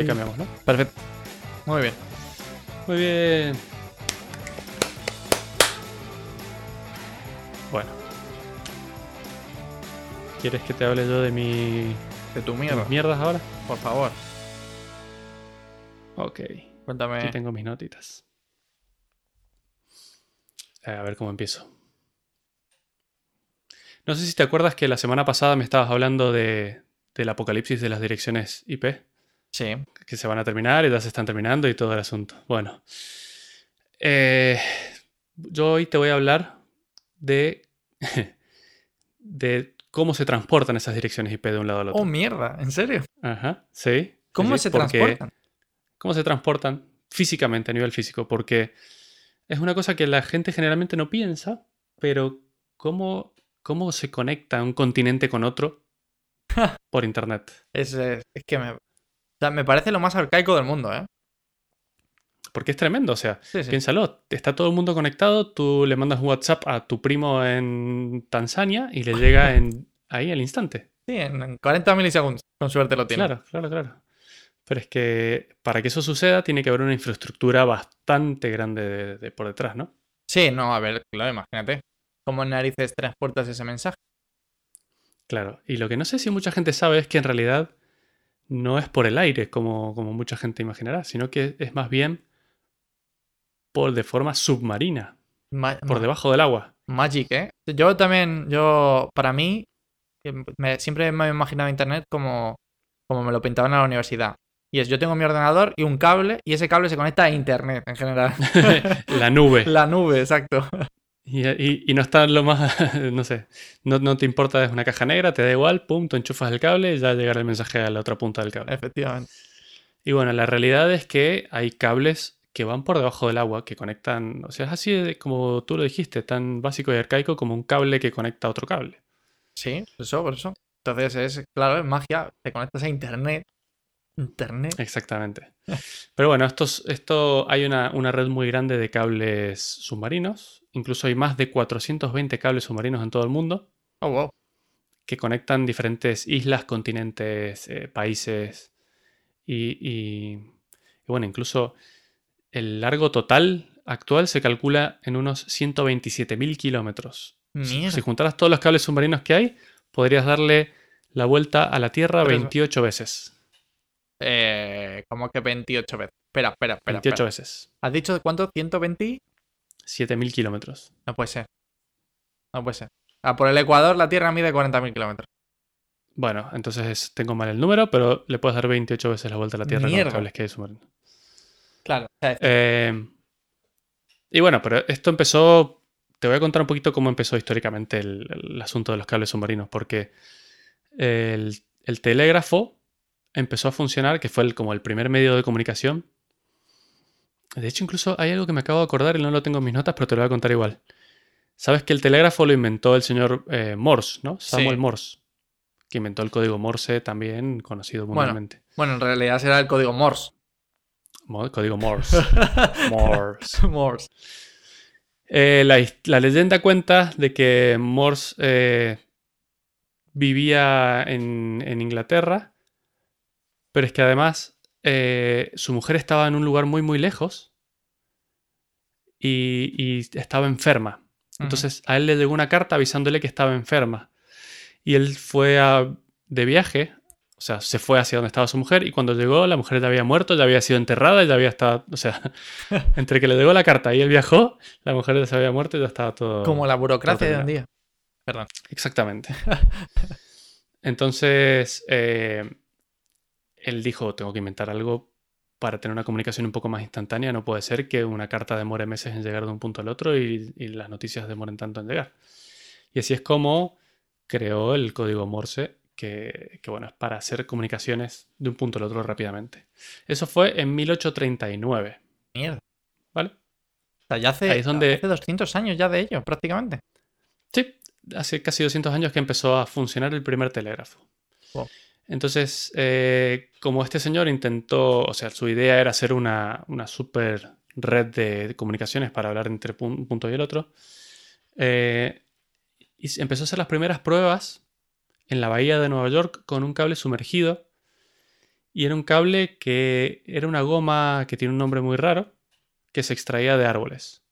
ahí cambiamos, ¿no? Perfecto. Muy bien. Muy bien. Bueno. ¿Quieres que te hable yo de mi De tu mierda. mis mierdas ahora? Por favor. Ok. Aquí Cuéntame. tengo mis notitas. Eh, A ver cómo empiezo. No sé si te acuerdas que la semana pasada me estabas hablando de, del apocalipsis de las direcciones IP, Sí. que se van a terminar y ya se están terminando y todo el asunto. Bueno, eh, yo hoy te voy a hablar de, de cómo se transportan esas direcciones IP de un lado al otro. Oh, mierda. ¿En serio? Ajá, sí. ¿Cómo sí, se porque- transportan? cómo se transportan físicamente a nivel físico, porque es una cosa que la gente generalmente no piensa, pero cómo, cómo se conecta un continente con otro por internet. Es, es que me. O sea, me parece lo más arcaico del mundo, ¿eh? Porque es tremendo, o sea, Sí, sí. piénsalo, está todo el mundo conectado, tú le mandas un WhatsApp a tu primo en Tanzania y le llega en, ahí al instante. Sí, en en 40 milisegundos. Con suerte lo tiene. Claro, claro, claro. Pero es que para que eso suceda tiene que haber una infraestructura bastante grande de- de por detrás, ¿no? Sí, no, a ver, claro, imagínate. ¿Cómo en narices transportas ese mensaje? Claro, y lo que no sé si mucha gente sabe es que en realidad no es por el aire, como, como mucha gente imaginará, sino que es más bien por de forma submarina, Ma- por debajo del agua. Magic, ¿eh? Yo también, yo, para mí, que me- siempre me he imaginado Internet como, como me lo pintaban en la universidad. Y es, yo tengo mi ordenador y un cable, y ese cable se conecta a Internet en general. La nube. la nube, exacto. Y, y- y no está lo más, no sé, no, no te importa, es una caja negra, te da igual, pum, tú enchufas el cable y ya llegará el mensaje a la otra punta del cable. Efectivamente. Y bueno, la realidad es que hay cables que van por debajo del agua, que conectan, o sea, es así de- como tú lo dijiste, tan básico y arcaico como un cable que conecta a otro cable. Sí, por eso, por eso. Entonces es, claro, es magia. Te conectas a Internet. Internet. Exactamente. Pero bueno, estos, esto hay una, una red muy grande de cables submarinos. Incluso hay más de 420 cables submarinos en todo el mundo Oh, wow. que conectan diferentes islas, continentes, eh, países. Y, y- y bueno, incluso el largo total actual se calcula en unos 127.000 kilómetros. Si- juntaras todos los cables submarinos que hay, podrías darle la vuelta a la Tierra Pero eso- 28 veces. Eh, como que 28 veces. Espera, espera, espera. 28 espera. veces. ¿Has dicho cuánto? ¿120? 7.000 kilómetros. No puede ser. No puede ser. Ah, por el Ecuador la Tierra mide 40.000 kilómetros. Bueno, entonces tengo mal el número, pero le puedes dar 28 veces la vuelta a la Tierra con Mierda. los cables que hay submarinos. Claro. Eh, y bueno, pero esto empezó. Te voy a contar un poquito cómo empezó históricamente el, el asunto de los cables submarinos, porque el, el telégrafo empezó a funcionar, que fue el- como el primer medio de comunicación. De hecho, incluso hay algo que me acabo de acordar y no lo tengo en mis notas, pero te lo voy a contar igual. Sabes que el telégrafo lo inventó el señor eh, Morse, ¿no? Samuel Sí. Morse, que inventó el código Morse, también conocido Bueno. mundialmente. bueno, en realidad será el código Morse. Mo- Código Morse. Morse. Morse. Eh, la, leyenda cuenta de que Morse eh, vivía en, en Inglaterra, pero es que además eh, su mujer estaba en un lugar muy muy lejos y, y estaba enferma. Entonces a él le llegó una carta avisándole que estaba enferma. Y él fue a- de viaje, o sea, se fue hacia donde estaba su mujer y cuando llegó la mujer ya había muerto, ya había sido enterrada, ya había estado, o sea, entre que le llegó la carta y él viajó, la mujer ya se había muerto y ya estaba todo... Como la burocracia de un día. Perdón. Exactamente. Entonces, eh, él dijo, tengo que inventar algo para tener una comunicación un poco más instantánea. No puede ser que una carta demore meses en llegar de un punto al otro y, y las noticias demoren tanto en llegar. Y así es como creó el código Morse, que, que, bueno, es para hacer comunicaciones de un punto al otro rápidamente. Eso fue en 1839, Mierda. ¿vale? O sea, ya hace, Ahí es donde- hace 200 años ya de ello, prácticamente. Sí, hace casi 200 años que empezó a funcionar el primer telégrafo. Wow. Entonces, eh, como este señor intentó, o sea, su idea era hacer una, una super red de comunicaciones para hablar entre un punto y el otro, eh, y empezó a hacer las primeras pruebas en la bahía de Nueva York con un cable sumergido Y era un cable que era una goma que tiene un nombre muy raro, que se extraía de árboles.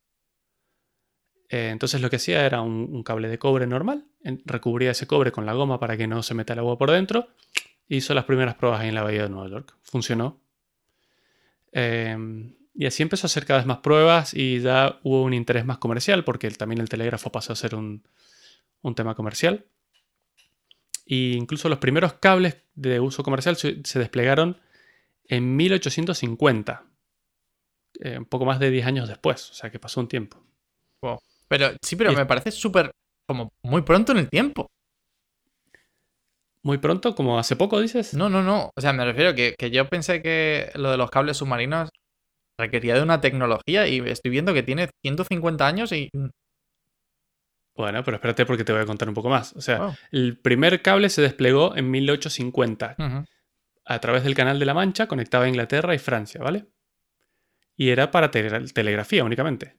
Eh, entonces lo que hacía era un, cable de cobre normal, recubría ese cobre con la goma para que no se meta el agua por dentro. Hizo las primeras pruebas ahí en la bahía de Nueva York. Funcionó. Em, y así empezó a hacer cada vez más pruebas y ya hubo un interés más comercial porque también el telégrafo pasó a ser un, tema comercial. E incluso los primeros cables de uso comercial se, desplegaron en 1850, eh, un poco más de 10 años después, o sea que pasó un tiempo. Pero sí, pero me parece súper, como muy pronto en el tiempo. ¿Muy pronto? ¿Como hace poco dices? No, no, no. O sea, me refiero que, que yo pensé que lo de los cables submarinos requería de una tecnología y estoy viendo que tiene 150 años y... Bueno, pero espérate porque te voy a contar un poco más. O sea, oh. el primer cable se desplegó en 1850 a través del Canal de la Mancha, conectaba a Inglaterra y Francia, ¿vale? Y era para telegrafía únicamente.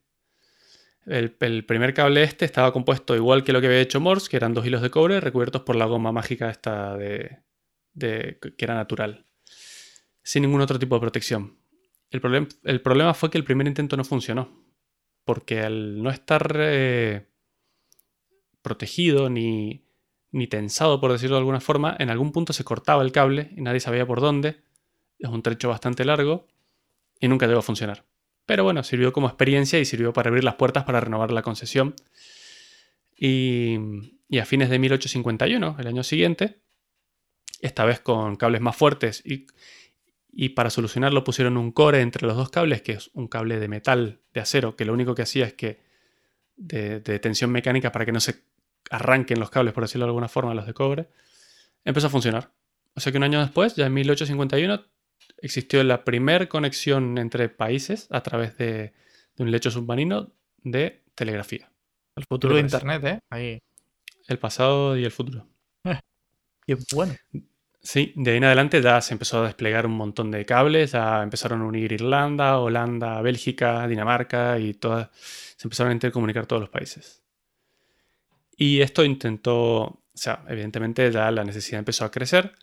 El, primer cable este estaba compuesto igual que lo que había hecho Morse, que eran dos hilos de cobre recubiertos por la goma mágica esta de, que era natural, sin ningún otro tipo de protección. El, el, problema fue que el primer intento no funcionó, porque al no estar eh, protegido ni, ni tensado, por decirlo de alguna forma, en algún punto se cortaba el cable y nadie sabía por dónde. Es un trecho bastante largo y nunca llegó a funcionar. Pero bueno, sirvió como experiencia y sirvió para abrir las puertas para renovar la concesión. Y, a fines de 1851, el año siguiente, esta vez con cables más fuertes y, para solucionarlo pusieron un core entre los dos cables, que es un cable de metal, de acero, que lo único que hacía es que de, de tensión mecánica para que no se arranquen los cables, por decirlo de alguna forma, los de cobre, empezó a funcionar. O sea que un año después, ya en 1851, existió la primera conexión entre países a través de, un lecho submarino de telegrafía. El futuro de Internet, ¿eh? Ahí. El pasado y el futuro. Qué bueno. Sí, de ahí en adelante ya se empezó a desplegar un montón de cables, ya empezaron a unir Irlanda, Holanda, Bélgica, Dinamarca y todas, se empezaron a intercomunicar todos los países. Y esto intentó, o sea, evidentemente ya la necesidad empezó a crecer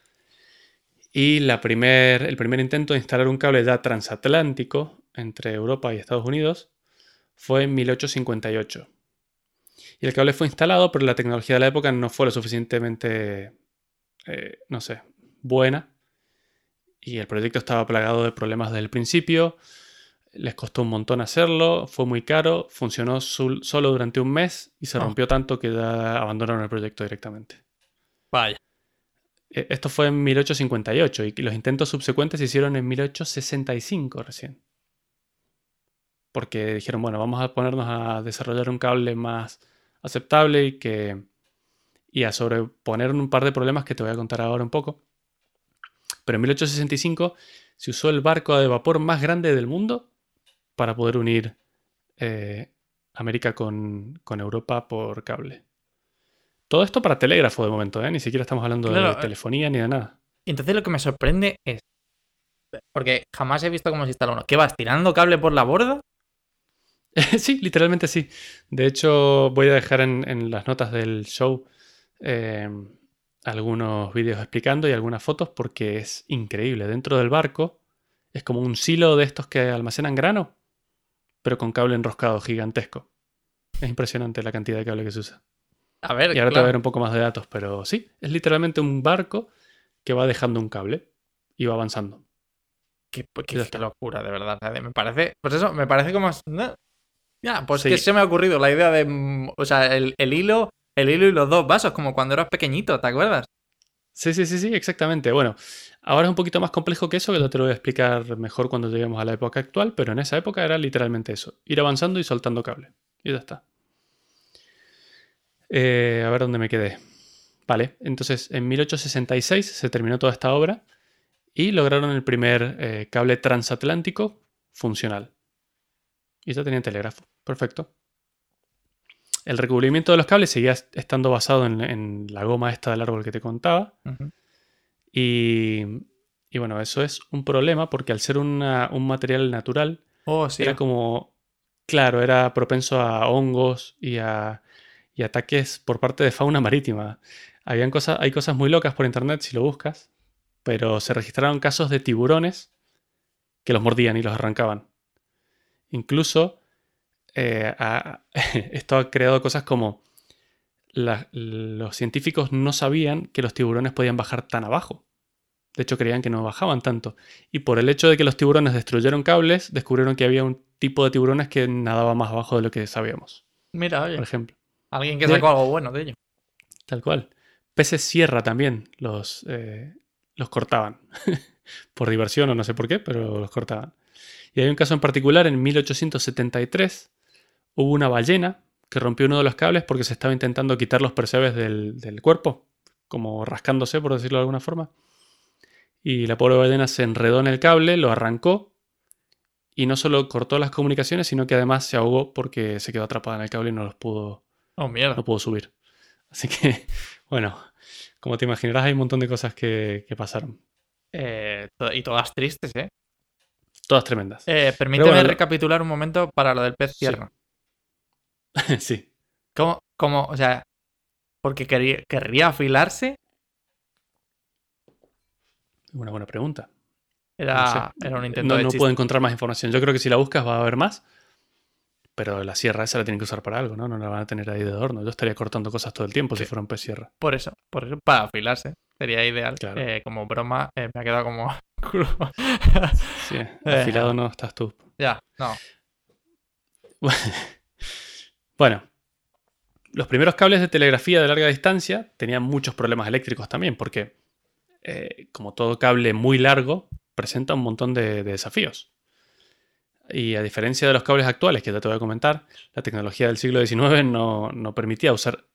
y la primer, el primer intento de instalar un cable ya transatlántico entre Europa y Estados Unidos fue en 1858. Y el cable fue instalado, pero la tecnología de la época no fue lo suficientemente, eh, no sé, buena. Y el proyecto estaba plagado de problemas desde el principio. Les costó un montón hacerlo, fue muy caro, funcionó solo durante un mes y se ah. rompió tanto que ya abandonaron el proyecto directamente. Vaya. Eh, esto fue en 1858 y los intentos subsecuentes se hicieron en 1865 recién. Porque dijeron, bueno, vamos a ponernos a desarrollar un cable más aceptable y que y a sobreponer un par de problemas que te voy a contar ahora un poco. Pero en 1865 se usó el barco de vapor más grande del mundo para poder unir eh, América con Europa por cable. Todo esto para telégrafo de momento, ¿eh? Ni siquiera estamos hablando de eh. telefonía ni de nada. Entonces lo que me sorprende es. Porque jamás he visto cómo se instala uno. ¿Qué vas tirando cable por la borda? sí, literalmente sí. De hecho, voy a dejar en, las notas del show eh, algunos vídeos explicando y algunas fotos porque es increíble. Dentro del barco es como un silo de estos que almacenan grano, pero con cable enroscado gigantesco. Es impresionante la cantidad de cable que se usa y ahora te voy a ver un poco más de datos, pero sí, es literalmente un barco que va dejando un cable y va avanzando. Qué, locura, de verdad. Me parece, pues eso, me parece como... Ya, pues que se me ha ocurrido la idea de, mm, o sea, el, hilo, el hilo y los dos vasos, como cuando eras pequeñito, ¿te acuerdas? Sí, sí, sí, sí, exactamente. Bueno, ahora es un poquito más complejo que eso, que te lo voy a explicar mejor cuando lleguemos a la época actual, pero en esa época era literalmente eso, ir avanzando y soltando cable. Y ya está. Eh, a ver dónde me quedé. Vale, entonces en 1866 se terminó toda esta obra y lograron el primer eh, cable transatlántico funcional. Y ya tenían telégrafo. Perfecto. El recubrimiento de los cables seguía estando basado en, la goma esta del árbol que te contaba. y, bueno, eso es un problema porque al ser un material natural, oh, era como, claro, era propenso a hongos y a y ataques por parte de fauna marítima. Habían hay cosas muy locas por internet si lo buscas. pero se registraron casos de tiburones que los mordían y los arrancaban. Incluso eh, esto ha creado cosas como los científicos no sabían que los tiburones podían bajar tan abajo. De hecho, creían que no bajaban tanto. Y por el hecho de que los tiburones destruyeron cables, descubrieron que había un tipo de tiburones que nadaba más abajo de lo que sabíamos. Mira, oye. Por ejemplo. Alguien que sacó algo bueno de ello. Tal cual. Peces sierra también los, eh, los cortaban. por diversión o no sé por qué, pero los cortaban. Y hay un caso en particular, en 1873, hubo una ballena que rompió uno de los cables porque se estaba intentando quitar los percebes del, del cuerpo, como rascándose, por decirlo de alguna forma. Y la pobre ballena se enredó en el cable, lo arrancó y no solo cortó las comunicaciones, sino que además se ahogó porque se quedó atrapada en el cable y no los pudo, oh, mierda. no pudo subir. Así que, bueno, como te imaginarás, hay un montón de cosas que, pasaron. Eh, y todas tristes, ¿eh? Todas tremendas. Eh, permíteme recapitular un momento para lo del pez tierra. Sí. ¿Cómo, ¿Cómo, o sea, porque quería, querría afilarse? Una buena pregunta. Era, era un intento no, de no puedo encontrar más información. Yo creo que si la buscas va a haber más. Pero la sierra esa la tienen que usar para algo, ¿no? No la van a tener ahí de adorno. Yo estaría cortando cosas todo el tiempo si fuera un pez sierra. Por eso, por eso, para afilarse. Sería ideal. Eh, como broma, eh, me ha quedado como sí, afilado no estás tú. Ya, no. bueno, los primeros cables de telegrafía de larga distancia tenían muchos problemas eléctricos también, porque eh, como todo cable muy largo, presenta un montón de, desafíos. Y a diferencia de los cables actuales que ya te voy a comentar, la tecnología del siglo XIX no, permitía usar,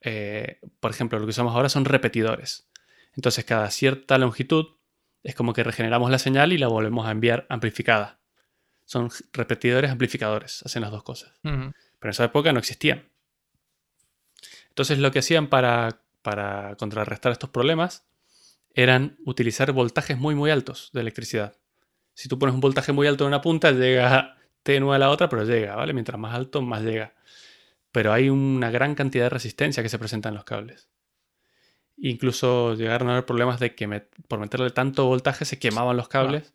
eh, por ejemplo, lo que usamos ahora son repetidores. Entonces cada cierta longitud es como que regeneramos la señal y la volvemos a enviar amplificada. Son repetidores amplificadores, hacen las dos cosas. Pero en esa época no existían. Entonces lo que hacían para, para contrarrestar estos problemas eran utilizar voltajes muy muy altos de electricidad. Si tú pones un voltaje muy alto en una punta, llega tenue a la otra, pero llega, ¿vale? Mientras más alto, más llega. Pero hay una gran cantidad de resistencia que se presenta en los cables. Incluso llegaron a haber problemas de que por meterle tanto voltaje se quemaban los cables,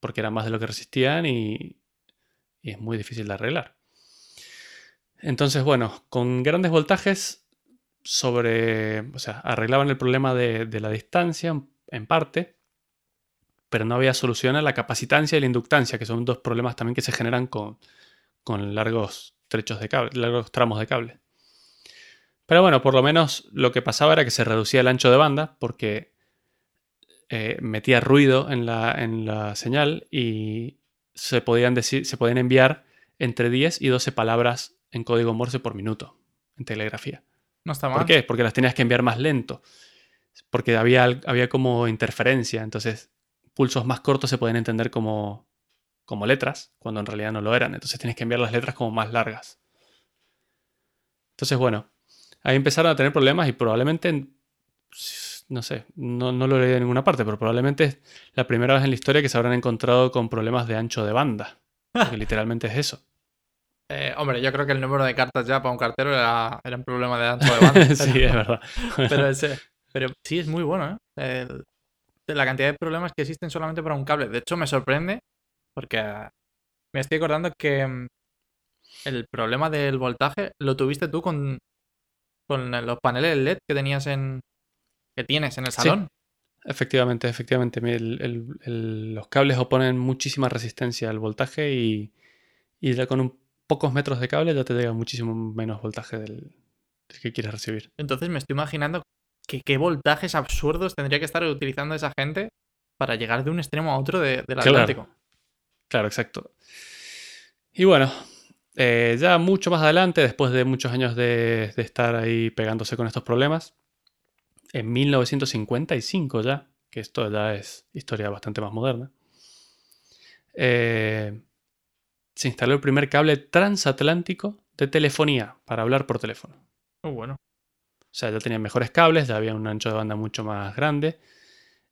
porque eran más de lo que resistían y, es muy difícil de arreglar. Entonces, bueno, con grandes voltajes sobre, o sea, arreglaban el problema de, la distancia en parte, pero no había solución a la capacitancia y la inductancia, que son dos problemas también que se generan con, largos trechos de cable, largos tramos de cable. Pero bueno, por lo menos lo que pasaba era que se reducía el ancho de banda porque eh, metía ruido en la, en la, señal y se podían, decir, se podían enviar entre 10 y 12 palabras en código Morse por minuto en telegrafía. No está mal. ¿Por qué? Porque las tenías que enviar más lento. Porque había, había como interferencia. Entonces, pulsos más cortos se pueden entender como, como letras, cuando en realidad no lo eran. Entonces tienes que enviar las letras como más largas. Entonces, bueno, ahí empezaron a tener problemas y probablemente, no sé, no, no lo leí en ninguna parte, pero probablemente es la primera vez en la historia que se habrán encontrado con problemas de ancho de banda. Porque literalmente es eso. Eh, hombre, yo creo que el número de cartas ya para un cartero era, un problema de ancho de banda. sí, es verdad. pero, pero, sí, es muy bueno, ¿eh? La cantidad de problemas que existen solamente para un cable. De hecho, me sorprende porque me estoy acordando que mm, el problema del voltaje lo tuviste tú con, con los paneles LED que tenías en. que tienes en el salón. Efectivamente, efectivamente. los cables oponen muchísima resistencia al voltaje y, y con un pocos metros de cable ya te llega muchísimo menos voltaje del, que quieres recibir. Entonces me estoy imaginando que qué voltajes absurdos tendría que estar utilizando esa gente para llegar de un extremo a otro del Atlántico. Claro, exacto. Y bueno, eh, ya mucho más adelante, después de muchos años de, estar ahí pegándose con estos problemas, en 1955 ya, que esto ya es historia bastante más moderna, eh, se instaló el primer cable transatlántico de telefonía para hablar por teléfono. Muy oh, bueno. O sea, ya tenía mejores cables, ya había un ancho de banda mucho más grande.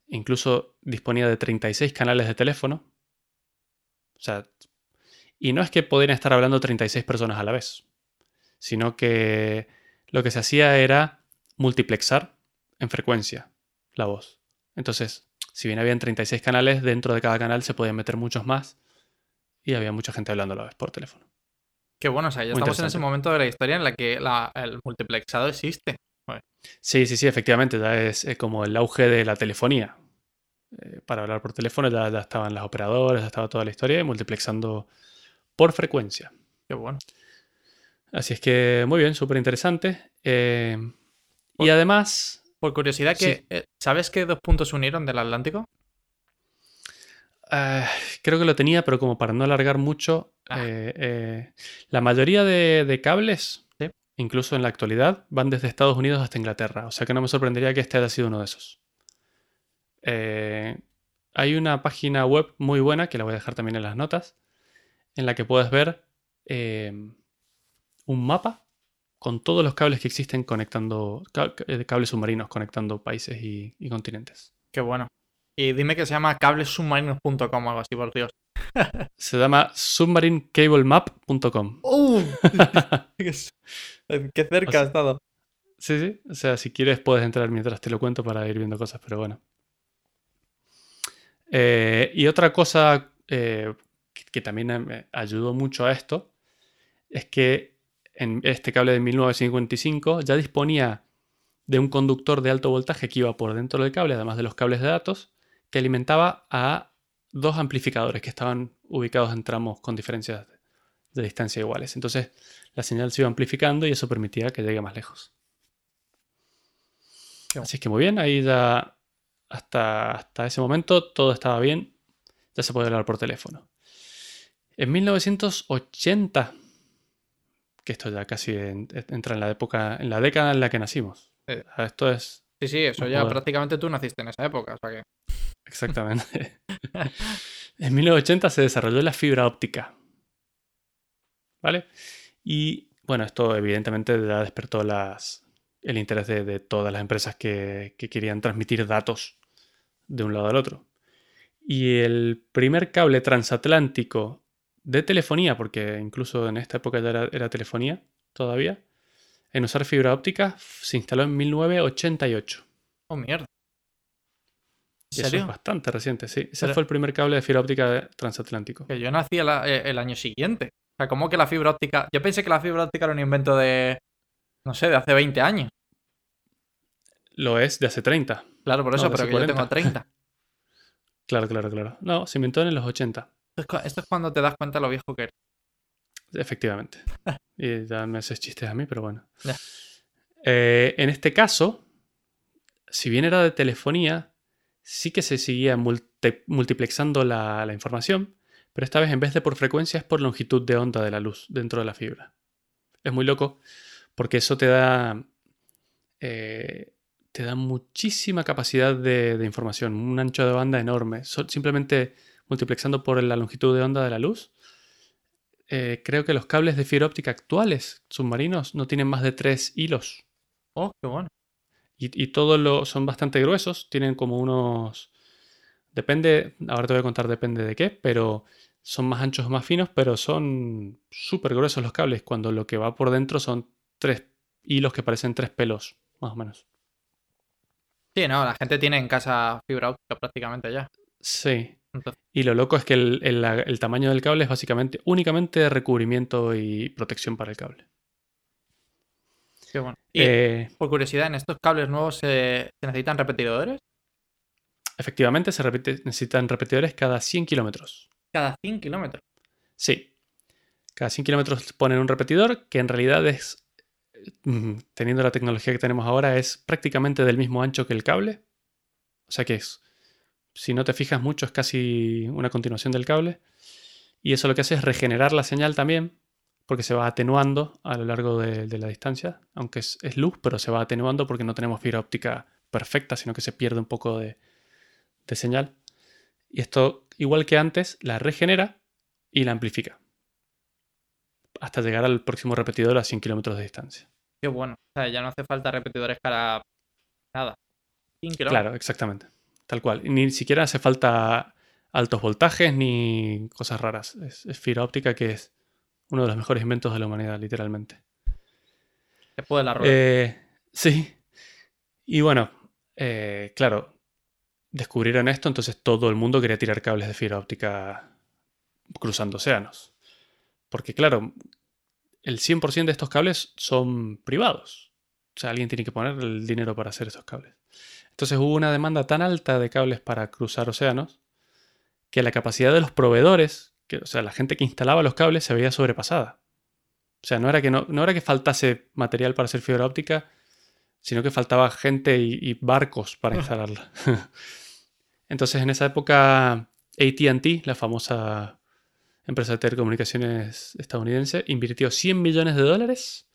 Incluso disponía de 36 canales de teléfono. O sea, y no es que podían estar hablando 36 personas a la vez, sino que lo que se hacía era multiplexar en frecuencia la voz. Entonces, si bien habían 36 canales, dentro de cada canal se podían meter muchos más y había mucha gente hablando a la vez por teléfono. Qué bueno, o sea, ya Muy estamos en ese momento de la historia en la que la- el multiplexado existe. Sí, sí, sí, efectivamente, ya es, como el auge de la telefonía. Eh, para hablar por teléfono ya, ya estaban las operadoras, ya estaba toda la historia y multiplexando por frecuencia. Qué bueno. Así es que muy bien, súper interesante. Eh, y además, Por curiosidad, que, Sí. eh, ¿sabes qué dos puntos se unieron del Atlántico? eh, creo que lo tenía, pero como para no alargar mucho, Ah. eh, eh, la mayoría de, de cables. Incluso en la actualidad, van desde Estados Unidos hasta Inglaterra. O sea que no me sorprendería que este haya sido uno de esos. Eh, hay una página web muy buena, que la voy a dejar también en las notas, en la que puedes ver eh, un mapa con todos los cables que existen conectando, eh, cables submarinos conectando países y, y continentes. Qué bueno. Y dime que se llama cablesubmarinos.com o algo así, por Dios. Se llama submarinecablemap.com. ¡Uh! qué cerca O sea- ha estado. Sí, sí. O sea, si quieres puedes entrar mientras te lo cuento para ir viendo cosas, pero bueno. Eh, y otra cosa eh, que, que también me ayudó mucho a esto es que en este cable de 1955 ya disponía de un conductor de alto voltaje que iba por dentro del cable, además de los cables de datos, que alimentaba a dos amplificadores que estaban ubicados en tramos con diferencias de, distancia iguales. Entonces la señal se iba amplificando y eso permitía que llegue más lejos. Así es que muy bien, ahí ya hasta, hasta ese momento todo estaba bien, ya se podía hablar por teléfono. En 1980, que esto ya casi en- entra en la época, en la década en la que nacimos. Ah, Esto es Sí, sí, eso ya prácticamente tú naciste en esa época, o sea que... exactamente. en 1980 se desarrolló la fibra óptica. ¿Vale? Y bueno, esto evidentemente ya despertó las, el interés de, todas las empresas que, que querían transmitir datos de un lado al otro. Y el primer cable transatlántico de telefonía, porque incluso en esta época ya era, era telefonía todavía, en usar fibra óptica se instaló en 1988. Oh, mierda. Y ¿En eso es bastante reciente, sí. Ese Pero- fue el primer cable de fibra óptica transatlántico. Que yo nací el, eh, el año siguiente. O sea, ¿cómo que la fibra óptica? Yo pensé que la fibra óptica era un invento de... No sé, de hace 20 años. Lo es de hace 30. Claro, por eso, pero que yo 40. tengo 30. Claro, claro, claro. No, se inventó en los 80, Esto es, cuando te das cuenta lo viejo que eres. efectivamente. y ya me haces chistes a mí, pero bueno. Eh, en este caso, si bien era de telefonía, sí que se seguía multi- multiplexando la, información, pero esta vez en vez de por frecuencia es por longitud de onda de la luz dentro de la fibra. Es muy loco porque eso te da, eh, te da muchísima capacidad de, información, un ancho de banda enorme. Simplemente multiplexando por la longitud de onda de la luz. eh, creo que los cables de fibra óptica actuales submarinos no tienen más de tres hilos. Oh, qué bueno. Y, y todos lo, son bastante gruesos, tienen como unos... Depende, ahora te voy a contar depende de qué, pero son más anchos o más finos, pero son súper gruesos los cables, cuando lo que va por dentro son tres hilos que parecen tres pelos, más o menos. Sí, no, la gente tiene en casa fibra óptica prácticamente ya. Sí. Entonces- Y lo loco es que el, el- el tamaño del cable es básicamente únicamente recubrimiento y protección para el cable. Qué bueno. Y Eh, por curiosidad, ¿en estos cables nuevos se, se necesitan repetidores? efectivamente, se repite- necesitan repetidores cada 100 kilómetros. Cada 100 kilómetros. Sí. Cada 100 kilómetros ponen un repetidor que en realidad es, mm, teniendo la tecnología que tenemos ahora, es prácticamente del mismo ancho que el cable. O sea que es, si no te fijas mucho, es casi una continuación del cable. Y eso lo que hace es regenerar la señal también, porque se va atenuando a lo largo de, de la distancia. Aunque es, es luz, pero se va atenuando porque no tenemos fibra óptica perfecta, sino que se pierde un poco de, de señal. Y esto, igual que antes, la regenera y la amplifica. Hasta llegar al próximo repetidor a 100 kilómetros de distancia. Qué bueno. O sea, ya no hace falta repetidores cada nada. 100 kilómetros. Claro, exactamente. Tal cual. Ni siquiera hace falta altos voltajes ni cosas raras. Es, es fibra óptica que es uno de los mejores inventos de la humanidad, literalmente. Después de la rueda. Eh, sí. Y bueno, eh, claro, descubrieron esto, entonces todo el mundo quería tirar cables de fibra óptica cruzando océanos. Porque claro, el 100% de estos cables son privados. O sea, alguien tiene que poner el dinero para hacer esos cables. Entonces hubo una demanda tan alta de cables para cruzar océanos que la capacidad de los proveedores, que, o sea, la gente que instalaba los cables se veía sobrepasada. O sea, no era que, no, no era que faltase material para hacer fibra óptica, sino que faltaba gente y, barcos para instalarla. Entonces, en esa época, ATT, la famosa empresa de telecomunicaciones estadounidense, invirtió 100 millones de dólares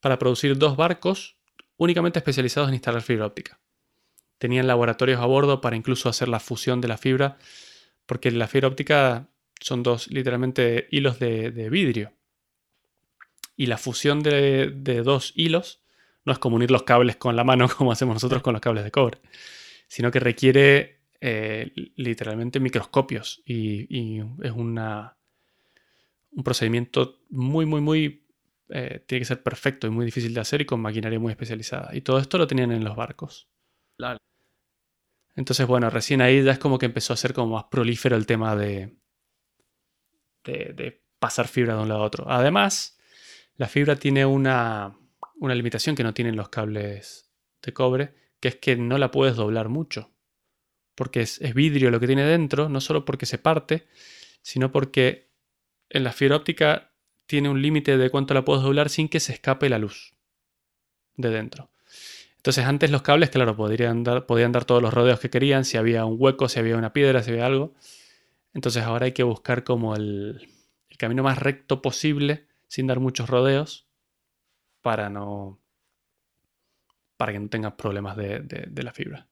para producir dos barcos únicamente especializados en instalar fibra óptica. Tenían laboratorios a bordo para incluso hacer la fusión de la fibra, porque la fibra óptica son dos, literalmente, hilos de, vidrio. Y la fusión de, dos hilos no es como unir los cables con la mano como hacemos nosotros con los cables de cobre, sino que requiere eh, literalmente microscopios y, es una, un procedimiento muy, muy, muy... Eh, tiene que ser perfecto y muy difícil de hacer y con maquinaria muy especializada. Y todo esto lo tenían en los barcos. Entonces, bueno, recién ahí ya es como que empezó a ser como más prolífero el tema de, de, pasar fibra de un lado a otro. Además, la fibra tiene una, una limitación que no tienen los cables de cobre, que es que no la puedes doblar mucho. Porque es, es, vidrio lo que tiene dentro, no solo porque se parte, sino porque en la fibra óptica tiene un límite de cuánto la puedes doblar sin que se escape la luz de dentro. Entonces antes los cables, claro, podrían dar, podían dar todos los rodeos que querían, si había un hueco, si había una piedra, si había algo. Entonces ahora hay que buscar como el, camino más recto posible, sin dar muchos rodeos, para no. para que no tengas problemas de, la fibra.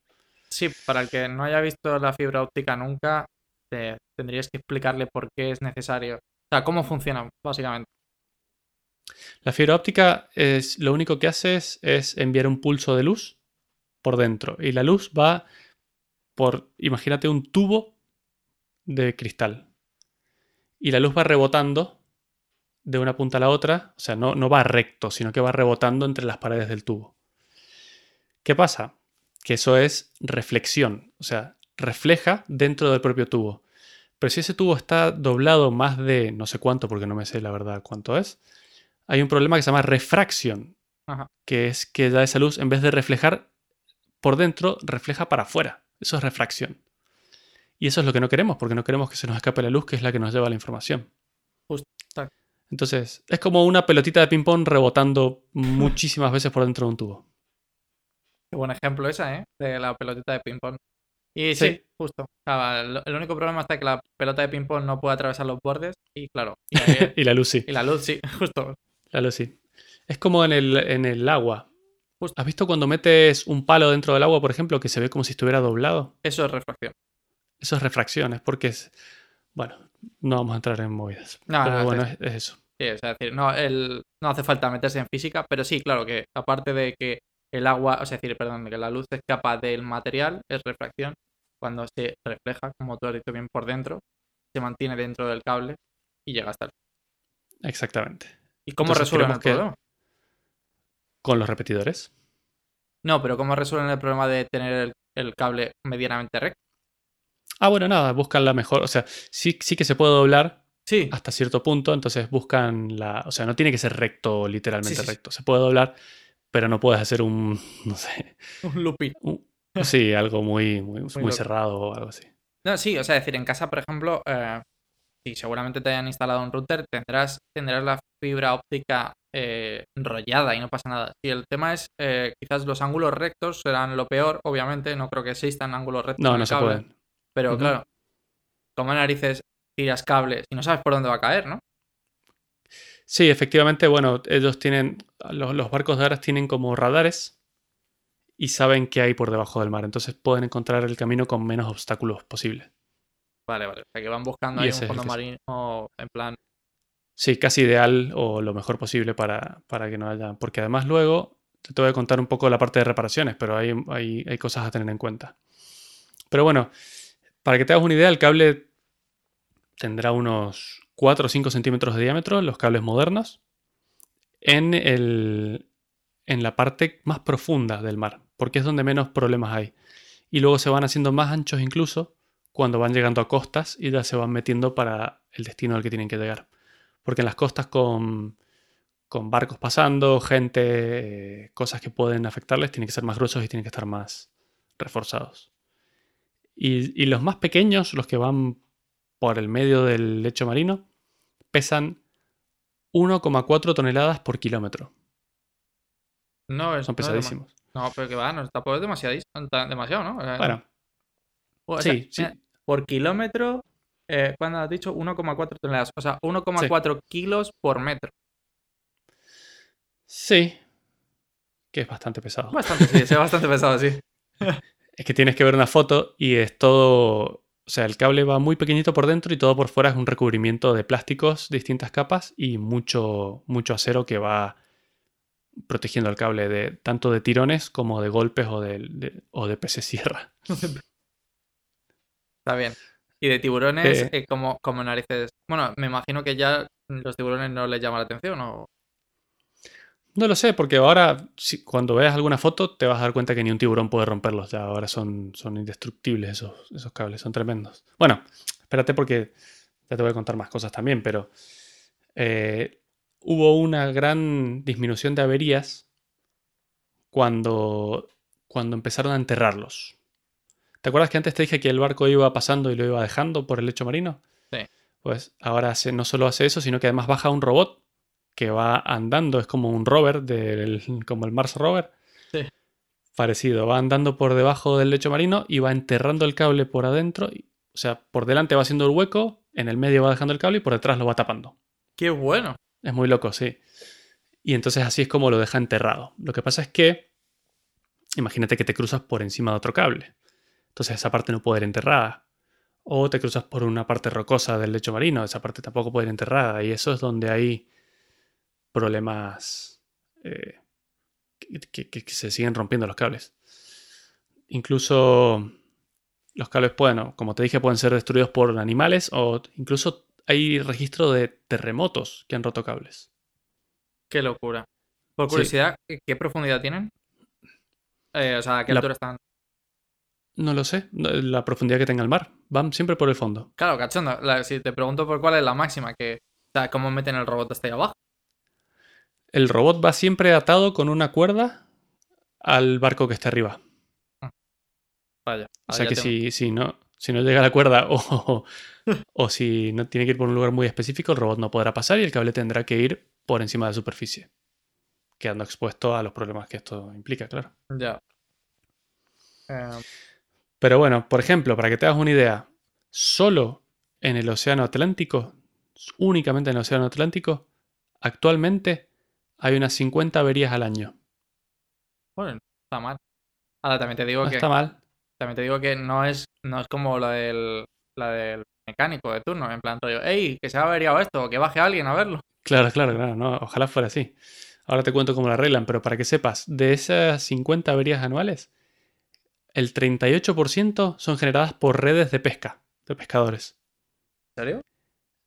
Sí, para el que no haya visto la fibra óptica nunca, tendrías que explicarle por qué es necesario. O sea, cómo funciona, básicamente. La fibra óptica es lo único que hace es, enviar un pulso de luz por dentro. Y la luz va por, imagínate, un tubo de cristal. Y la luz va rebotando de una punta a la otra. O sea, no, no va recto, sino que va rebotando entre las paredes del tubo. ¿Qué pasa? Que eso es reflexión. O sea, refleja dentro del propio tubo. Pero si ese tubo está doblado más de no sé cuánto, porque no me sé la verdad cuánto es, hay un problema que se llama refracción, que es que da esa luz, en vez de reflejar por dentro, refleja para afuera. Eso es refracción. Y eso es lo que no queremos, porque no queremos que se nos escape la luz, que es la que nos lleva la información. Justo. Entonces, es como una pelotita de ping-pong rebotando muchísimas veces por dentro de un tubo. Qué buen ejemplo esa, ¿eh? De la pelotita de ping-pong. Y sí, justo. el único problema está que la pelota de ping-pong no puede atravesar los bordes y claro. y la luz sí. Y la luz sí, justo. Claro, sí. Es como en el, en el agua. ¿Has visto cuando metes un palo dentro del agua, por ejemplo, que se ve como si estuviera doblado? Eso es refracción. Eso es refracción, es porque es. Bueno, no vamos a entrar en movidas. No, pero bueno, es, eso. Sí, es decir, no, no hace falta meterse en física, pero sí, claro que aparte de que el agua, o sea, decir, perdón, de que la luz escapa del material, es refracción. Cuando se refleja, como tú has dicho bien, por dentro, se mantiene dentro del cable y llega hasta el. Exactamente. ¿Y cómo resuelven el problema? Con los repetidores. No, pero ¿cómo resuelven el problema de tener el, cable medianamente recto? Ah, bueno, nada, buscan la mejor. O sea, sí, sí que se puede doblar sí. hasta cierto punto, entonces buscan la. O sea, no tiene que ser recto, literalmente recto. Se puede doblar, pero no puedes hacer un. No sé. Un looping. sí, algo muy, muy, muy, cerrado o algo así. No, sí, o sea, decir, en casa, por ejemplo, eh, si seguramente te hayan instalado un router, tendrás, tendrás la fibra óptica eh, enrollada y no pasa nada. Si el tema es, eh, quizás los ángulos rectos serán lo peor, obviamente, no creo que existan ángulos rectos. No, no se pueden. Pero claro, como narices tiras cables y no sabes por dónde va a caer, ¿no? Sí, efectivamente, bueno, ellos tienen, los, los barcos de aras tienen como radares y saben qué hay por debajo del mar, entonces pueden encontrar el camino con menos obstáculos posibles. Vale, vale. O sea, que van buscando ahí un fondo marino en plan. Sí, casi ideal o lo mejor posible para, que no haya. Porque además luego te voy a contar un poco la parte de reparaciones, pero hay, hay, cosas a tener en cuenta. Pero bueno, para que te hagas una idea, el cable tendrá unos 4 o 5 centímetros de diámetro, los cables modernos, en, el, en la parte más profunda del mar, porque es donde menos problemas hay. y luego se van haciendo más anchos incluso cuando van llegando a costas y ya se van metiendo para el destino al que tienen que llegar. Porque en las costas con, con barcos pasando, gente, eh, cosas que pueden afectarles, tienen que ser más gruesos y tienen que estar más reforzados. Y, y los más pequeños, los que van por el medio del lecho marino, pesan 1,4 toneladas por kilómetro. No, es Son pesadísimos. No, pero que va, no, tampoco es demasiado, demasiado ¿no? Bueno, o sea, sí, sí. por kilómetro, eh, ¿cuándo has dicho? 1,4 toneladas. O sea, 1,4 kilos por metro. sí. Que es bastante pesado. Bastante, sí, es bastante pesado, sí. Es que tienes que ver una foto y es todo. O sea, el cable va muy pequeñito por dentro y todo por fuera es un recubrimiento de plásticos, distintas capas y mucho, mucho acero que va protegiendo el cable de tanto de tirones como de golpes o de, de- o de peces sierra. Está bien. Y de tiburones, Eh. eh, como, como narices. Bueno, me imagino que ya los tiburones no les llama la atención, ¿o? No lo sé, porque ahora si- cuando veas alguna foto te vas a dar cuenta que ni un tiburón puede romperlos. Ya ahora son, son indestructibles esos, esos cables, son tremendos. Bueno, espérate porque ya te voy a contar más cosas también, pero eh, hubo una gran disminución de averías cuando, cuando empezaron a enterrarlos. ¿Te acuerdas que antes te dije que el barco iba pasando y lo iba dejando por el lecho marino? Sí. Pues ahora hace- no solo hace eso, sino que además baja un robot que va andando, es como un rover, del, como el Mars rover. Sí. Parecido, va andando por debajo del lecho marino y va enterrando el cable por adentro. y- o sea, por delante va haciendo el hueco, en el medio va dejando el cable y por detrás lo va tapando. ¡Qué bueno! Es muy loco, sí. Y entonces así es como lo deja enterrado. Lo que pasa es que, imagínate que te cruzas por encima de otro cable. Entonces esa parte no puede ir enterrada. O te cruzas por una parte rocosa del lecho marino, esa parte tampoco puede ir enterrada. Y eso es donde hay problemas eh, que, que- que- que se siguen rompiendo los cables. Incluso los cables pueden, como te dije, pueden ser destruidos por animales o incluso hay registro de terremotos que han roto cables. ¡Qué locura! Por curiosidad, ¿qué- ¿qué profundidad tienen? Eh, o sea, ¿a qué La- altura están? No lo sé, la profundidad que tenga el mar. Van siempre por el fondo. Claro, cachondo. la- si te pregunto por cuál es la máxima, que. O sea, ¿cómo meten el robot hasta ahí abajo? El robot va siempre atado con una cuerda al barco que está arriba. Vaya. O sea que si, si, no, si no llega la cuerda o, o si no tiene que ir por un lugar muy específico, el robot no podrá pasar y el cable tendrá que ir por encima de la superficie, quedando expuesto a los problemas que esto implica, claro. Ya. Eh, Pero bueno, por ejemplo, para que te hagas una idea, solo en el Océano Atlántico, únicamente en el Océano Atlántico, actualmente hay unas 50 averías al año. bueno, no está mal. Ahora también te digo No que. está mal. También te digo que no es, no es como la del, la del mecánico de turno, en plan rollo, ¡Ey! Que se ha averiado esto, o que baje alguien a verlo. Claro, claro, claro. No, ojalá fuera así. Ahora te cuento cómo lo arreglan, pero para que sepas, de esas 50 averías anuales, el 38% son generadas por redes de pesca, de pescadores. ¿En serio?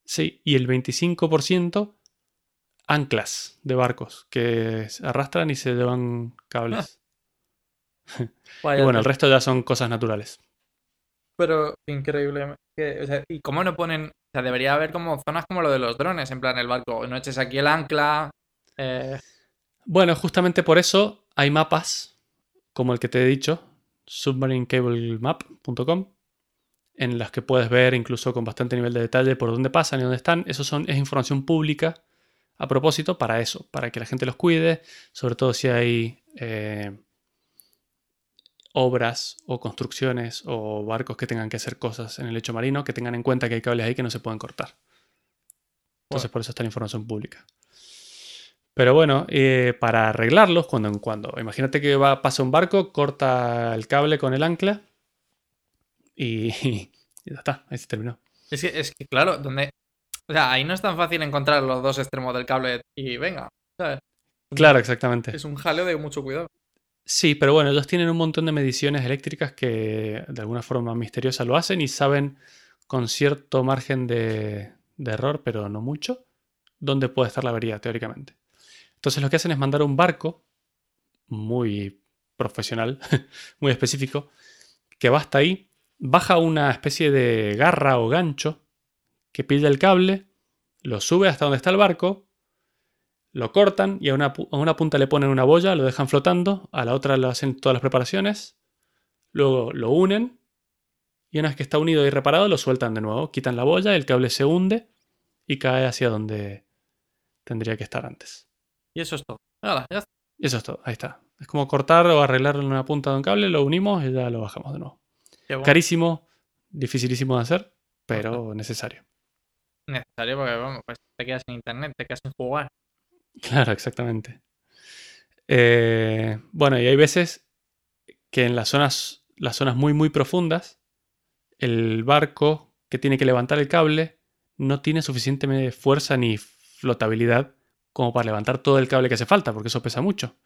Sí, y el 25% anclas de barcos que arrastran y se llevan cables. Vaya y bueno, el resto ya son cosas naturales. Pero increíble. que- o sea, ¿y cómo no ponen? O sea, debería haber como zonas como lo de los drones, en plan el barco. No eches aquí el ancla. eh, Bueno, justamente por eso hay mapas, como el que te he dicho, submarinecablemap.com, en las que puedes ver incluso con bastante nivel de detalle por dónde pasan y dónde están. Eso son, es información pública a propósito para eso, para que la gente los cuide, sobre todo si hay eh, obras o construcciones o barcos que tengan que hacer cosas en el lecho marino, que tengan en cuenta que hay cables ahí que no se pueden cortar. Entonces Bueno. por eso está la información pública. Pero bueno, eh, para arreglarlos, cuando en cuando. Imagínate que va, pasa un barco, corta el cable con el ancla y, y ya está, ahí se terminó. Es que, es que, claro, donde. O sea, ahí no es tan fácil encontrar los dos extremos del cable y venga. ¿sabes? Claro, exactamente. Es un jaleo de mucho cuidado. Sí, pero bueno, ellos tienen un montón de mediciones eléctricas que de alguna forma misteriosa lo hacen y saben con cierto margen de, de error, pero no mucho, dónde puede estar la avería teóricamente. Entonces lo que hacen es mandar un barco muy profesional, muy específico, que va hasta ahí, baja una especie de garra o gancho que pilla el cable, lo sube hasta donde está el barco, lo cortan y a una, a una punta le ponen una boya, lo dejan flotando, a la otra le hacen todas las preparaciones, luego lo unen y una vez que está unido y reparado lo sueltan de nuevo, quitan la boya, el cable se hunde y cae hacia donde tendría que estar antes. Y eso es todo. Hala, ya está. Y eso es todo, ahí está. Es como cortar o arreglar una punta de un cable, lo unimos y ya lo bajamos de nuevo. Bueno. Carísimo, dificilísimo de hacer, pero necesario. Necesario porque, vamos, pues te quedas sin internet, te quedas sin jugar. Claro, exactamente. Eh, bueno, y hay veces que en las zonas, las zonas muy, muy profundas, el barco que tiene que levantar el cable no tiene suficiente fuerza ni flotabilidad como para levantar todo el cable que hace falta, porque eso pesa mucho.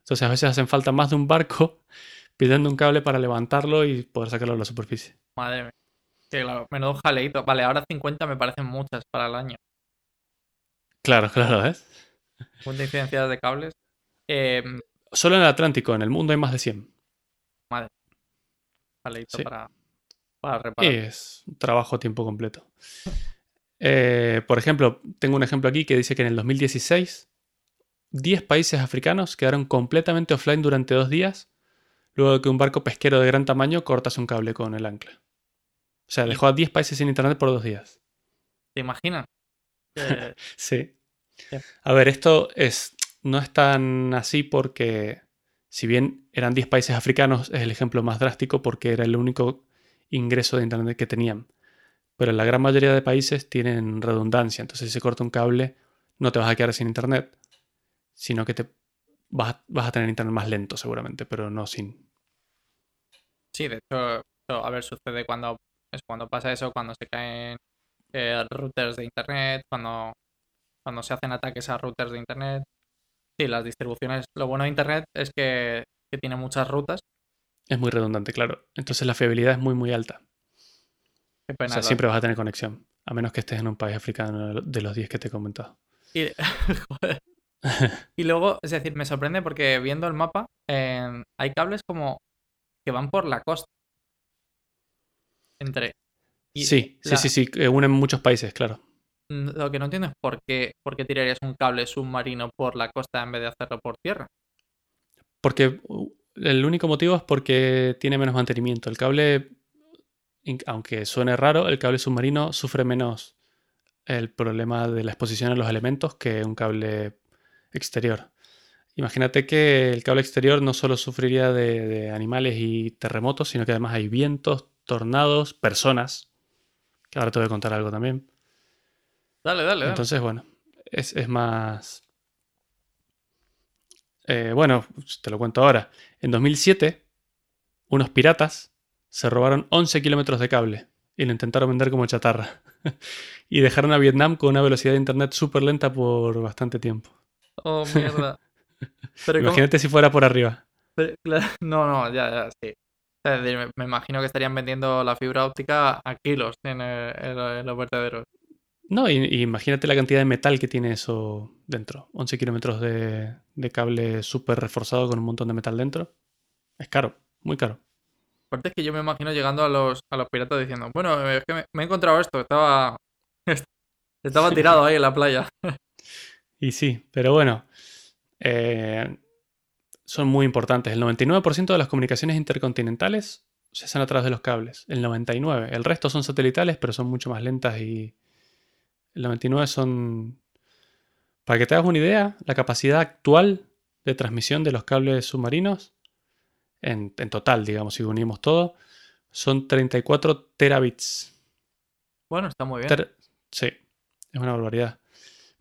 Entonces a veces hacen falta más de un barco pidiendo un cable para levantarlo y poder sacarlo a la superficie. Madre mía. Sí, claro, menudo jaleito. Vale, ahora 50 me parecen muchas para el año. Claro, claro, ¿ves? 50 incidencias de cables. Eh, Solo en el Atlántico, en el mundo hay más de 100. madre. Jaleito Sí. para, para reparar. Es un trabajo a tiempo completo. Eh, por ejemplo, tengo un ejemplo aquí que dice que en el 2016 10 países africanos quedaron completamente offline durante dos días luego de que un barco pesquero de gran tamaño cortase un cable con el ancla. O sea, dejó a 10 países sin internet por dos días. ¿Te imaginas? Eh, Sí. A ver, esto es, no es tan así porque, si bien eran 10 países africanos, es el ejemplo más drástico porque era el único ingreso de Internet que tenían. Pero la gran mayoría de países tienen redundancia, entonces si se corta un cable, no te vas a quedar sin Internet, sino que te vas, vas a tener Internet más lento seguramente, pero no sin. sí, de hecho, a ver, sucede cuando, es cuando pasa eso, cuando se caen eh, routers de internet, cuando, cuando se hacen ataques a routers de internet. Sí, las distribuciones. Lo bueno de internet es que, que tiene muchas rutas. Es muy redundante, claro. Entonces la fiabilidad es muy, muy alta. Qué O pena. sea, lo- siempre vas a tener conexión, a menos que estés en un país africano de los 10 que te he comentado. Y, joder. Y luego, es decir, me sorprende porque viendo el mapa, eh, hay cables como que van por la costa. Entre. y Sí, sí, la- sí, sí, unen muchos países, claro. mm, Lo que no entiendo es por qué, por qué tirarías un cable submarino por la costa en vez de hacerlo por tierra. Porque uh, el único motivo es porque tiene menos mantenimiento. El cable, aunque suene raro, el cable submarino sufre menos el problema de la exposición a los elementos que un cable exterior. Imagínate que el cable exterior no solo sufriría de, de animales y terremotos, sino que además hay vientos, tornados, personas, que ahora te voy a contar algo también. Dale, dale, dale. Entonces, bueno, es, es más... Eh, bueno, te lo cuento ahora. En 2007, unos piratas se robaron 11 kilómetros de cable y lo intentaron vender como chatarra. y dejaron a Vietnam con una velocidad de internet súper lenta por bastante tiempo. Oh, mierda. Pero ¿cómo- Imagínate si fuera por arriba. pero, claro, no, no, ya, ya, sí. Es decir, me, imagino que estarían vendiendo la fibra óptica a kilos en, el- los vertederos. No, y, y imagínate la cantidad de metal que tiene eso dentro. 11 kilómetros de, de cable súper reforzado con un montón de metal dentro. Es caro, muy caro. Aparte es que yo me imagino llegando a los, a los piratas diciendo, bueno, es que me, me he encontrado esto, estaba, estaba tirado ahí en la playa. Y sí, pero bueno, eh, son muy importantes. El 99% de las comunicaciones intercontinentales se hacen a través de los cables. El 99%. El resto son satelitales, pero son mucho más lentas y el 99% son... Para que te hagas una idea, la capacidad actual de transmisión de los cables submarinos, en, en total, digamos, si unimos todo, son 34 terabits. Bueno, está muy bien. Ter- sí, es una barbaridad.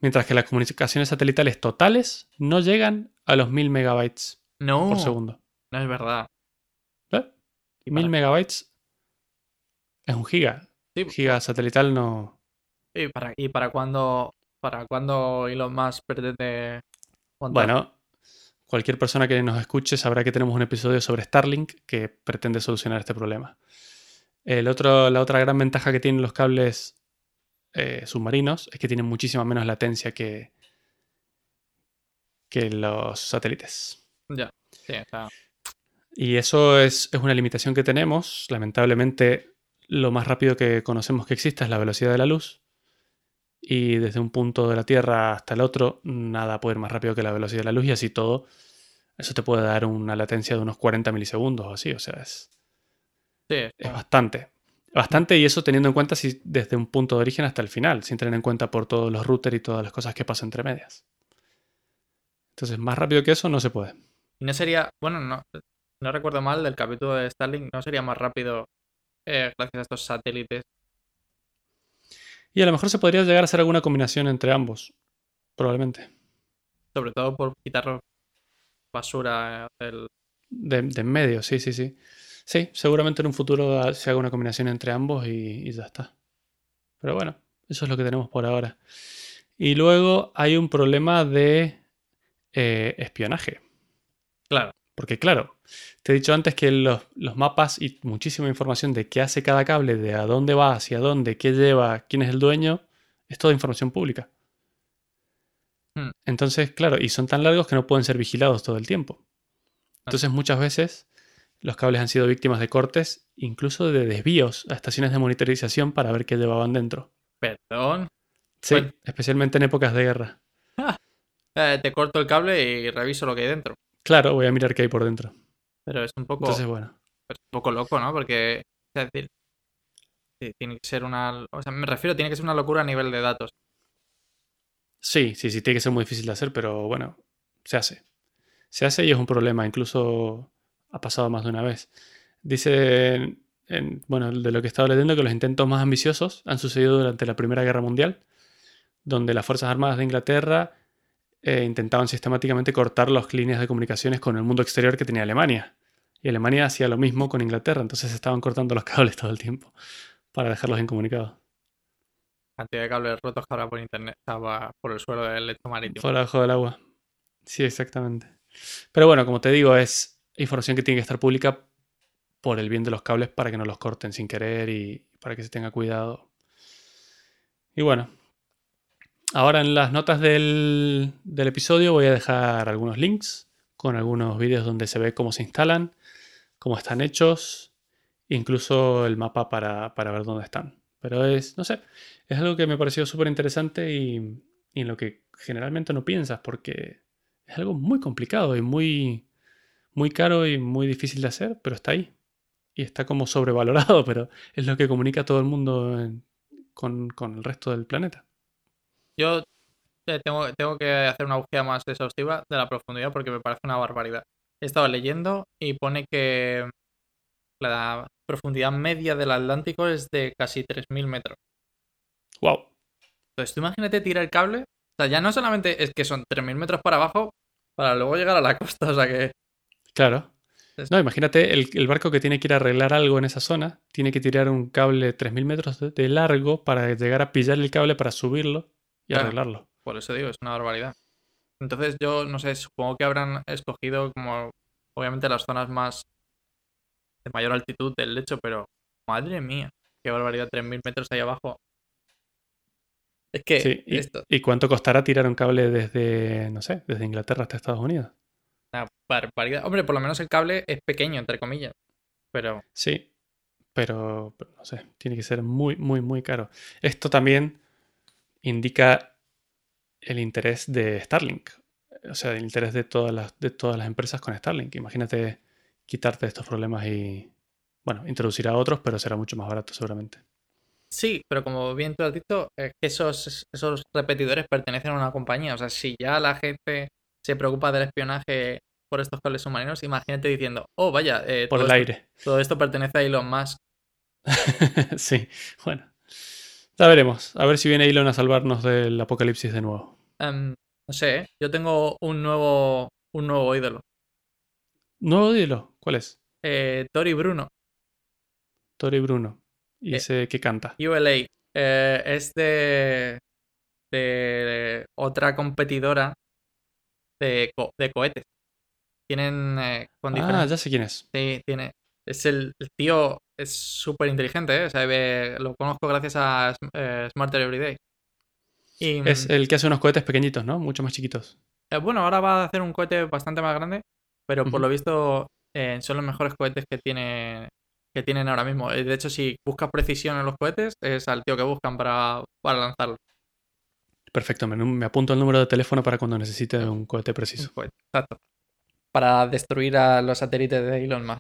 Mientras que las comunicaciones satelitales totales no llegan a los 1000 megabytes no, por segundo. no es verdad. ¿Eh? Y 1000 para- megabytes es un giga. Sí. Giga satelital no. ¿Y para, y para cuándo, para cuándo Elon Musk pretende montar? Bueno, cualquier persona que nos escuche sabrá que tenemos un episodio sobre Starlink que pretende solucionar este problema. El otro, la otra gran ventaja que tienen los cables eh, submarinos es que tienen muchísima menos latencia que, que los satélites. Ya, sí, sea, Y eso es, es una limitación que tenemos. Lamentablemente, lo más rápido que conocemos que existe es la velocidad de la luz. Y desde un punto de la Tierra hasta el otro, nada puede ir más rápido que la velocidad de la luz y así todo. Eso te puede dar una latencia de unos 40 milisegundos o así. O sea, es, Sí, es bastante. Bastante y eso teniendo en cuenta si desde un punto de origen hasta el final, sin tener en cuenta por todos los routers y todas las cosas que pasan entre medias. Entonces, más rápido que eso no se puede. Y no sería, bueno, no, no recuerdo mal del capítulo de Starlink, no sería más rápido eh, gracias a estos satélites. Y a lo mejor se podría llegar a hacer alguna combinación entre ambos. Probablemente. Sobre todo por quitar basura eh, del... De, de en medio, sí, sí, sí. Sí, seguramente en un futuro se haga una combinación entre ambos y, y ya está. Pero bueno, eso es lo que tenemos por ahora. Y luego hay un problema de eh, espionaje. Claro. Porque claro, te he dicho antes que los, los mapas y muchísima información de qué hace cada cable, de a dónde va, hacia dónde, qué lleva, quién es el dueño, es toda información pública. Hmm. Entonces, claro, y son tan largos que no pueden ser vigilados todo el tiempo. Entonces, muchas veces los cables han sido víctimas de cortes, incluso de desvíos a estaciones de monitorización para ver qué llevaban dentro. Perdón. Sí, Bueno. especialmente en épocas de guerra. Eh, te corto el cable y reviso lo que hay dentro. Claro, voy a mirar qué hay por dentro. Pero es un poco, Entonces, bueno. es un poco loco, ¿no? Porque, es decir, sí, tiene que ser una... O sea, me refiero, tiene que ser una locura a nivel de datos. Sí, sí, sí, tiene que ser muy difícil de hacer, pero bueno, se hace. Se hace y es un problema, incluso ha pasado más de una vez. Dice, en- en- bueno, de lo que estaba leyendo, que los intentos más ambiciosos han sucedido durante la Primera Guerra Mundial, donde las Fuerzas Armadas de Inglaterra eh, intentaban sistemáticamente cortar las líneas de comunicaciones con el mundo exterior que tenía Alemania. Y Alemania hacía lo mismo con Inglaterra, entonces estaban cortando los cables todo el tiempo para dejarlos incomunicados. Cantidad de cables rotos que habrá por internet, va por el suelo del lecho marítimo. Por debajo del agua. Sí, exactamente. Pero bueno, como te digo, es información que tiene que estar pública por el bien de los cables para que no los corten sin querer y para que se tenga cuidado. Y bueno, ahora en las notas del, episodio voy a dejar algunos links con algunos vídeos donde se ve cómo se instalan, cómo están hechos, incluso el mapa para, para ver dónde están. Pero es, no sé, es algo que me pareció súper interesante y en lo que generalmente no piensas porque es algo muy complicado y muy, muy caro y muy difícil de hacer, pero está ahí. Y está como sobrevalorado, pero es lo que comunica a todo el mundo en- con, con el resto del planeta. Yo eh, tengo, tengo que hacer una búsqueda más exhaustiva de la profundidad porque me parece una barbaridad. He estado leyendo y pone que la profundidad media del Atlántico es de casi 3.000 metros. ¡Wow! Entonces, tú imagínate tirar el cable. O sea, ya no solamente es que son 3.000 metros para abajo para luego llegar a la costa. O sea que Claro. No, imagínate el, el barco que tiene que ir a arreglar algo en esa zona, tiene que tirar un cable 3.000 metros de, de largo para llegar a pillar el cable para subirlo y Claro. arreglarlo. por eso digo, es una barbaridad. Entonces yo no sé, supongo que habrán escogido como obviamente las zonas más de mayor altitud del lecho, pero madre mía, qué barbaridad, 3.000 metros ahí abajo. Es que Sí, y, esto ¿y cuánto costará tirar un cable desde, no sé, desde Inglaterra hasta Estados Unidos? Una barbaridad. Hombre, por lo menos el cable es pequeño, entre comillas. Pero Sí, pero, pero no sé, tiene que ser muy, muy, muy caro. Esto también indica el interés de Starlink, o sea, el interés de todas las, de todas las empresas con Starlink. Imagínate quitarte estos problemas y, bueno, introducir a otros, pero será mucho más barato seguramente. sí, pero como bien tú has dicho, es que esos, esos repetidores pertenecen a una compañía. O sea, si ya la gente se preocupa del espionaje por estos cables submarinos, imagínate diciendo, oh, vaya, eh, Por todo el esto- aire. Todo esto pertenece a Elon Musk. sí, bueno. Ya veremos. A ver si viene Elon a salvarnos del apocalipsis de nuevo. Em, no sé, ¿eh? yo tengo un nuevo, un nuevo ídolo. Nuevo dilo. ¿Cuál es? Eh, Tori Bruno, Tori Bruno. ¿Y ese que canta? ULA. Eh, es de, de otra competidora de, co- de cohetes. Tienen eh, con Ah, diferentes... ya sé quién es. Sí, tiene. Es el, el tío, es súper inteligente, ¿eh? O sea, ve- lo conozco gracias a eh, Smarter Everyday. Y, Es el que hace unos cohetes pequeñitos, ¿no? Mucho más chiquitos. Eh, bueno, ahora va a hacer un cohete bastante más grande, pero por lo visto eh, son los mejores cohetes que, tiene, que tienen ahora mismo. Eh, De hecho, si buscas precisión en los cohetes, es al tío que buscan para, para lanzarlo. Perfecto, me, me apunto el número de teléfono para cuando necesite un cohete preciso. cohete, exacto. Para destruir a los satélites de Elon Musk.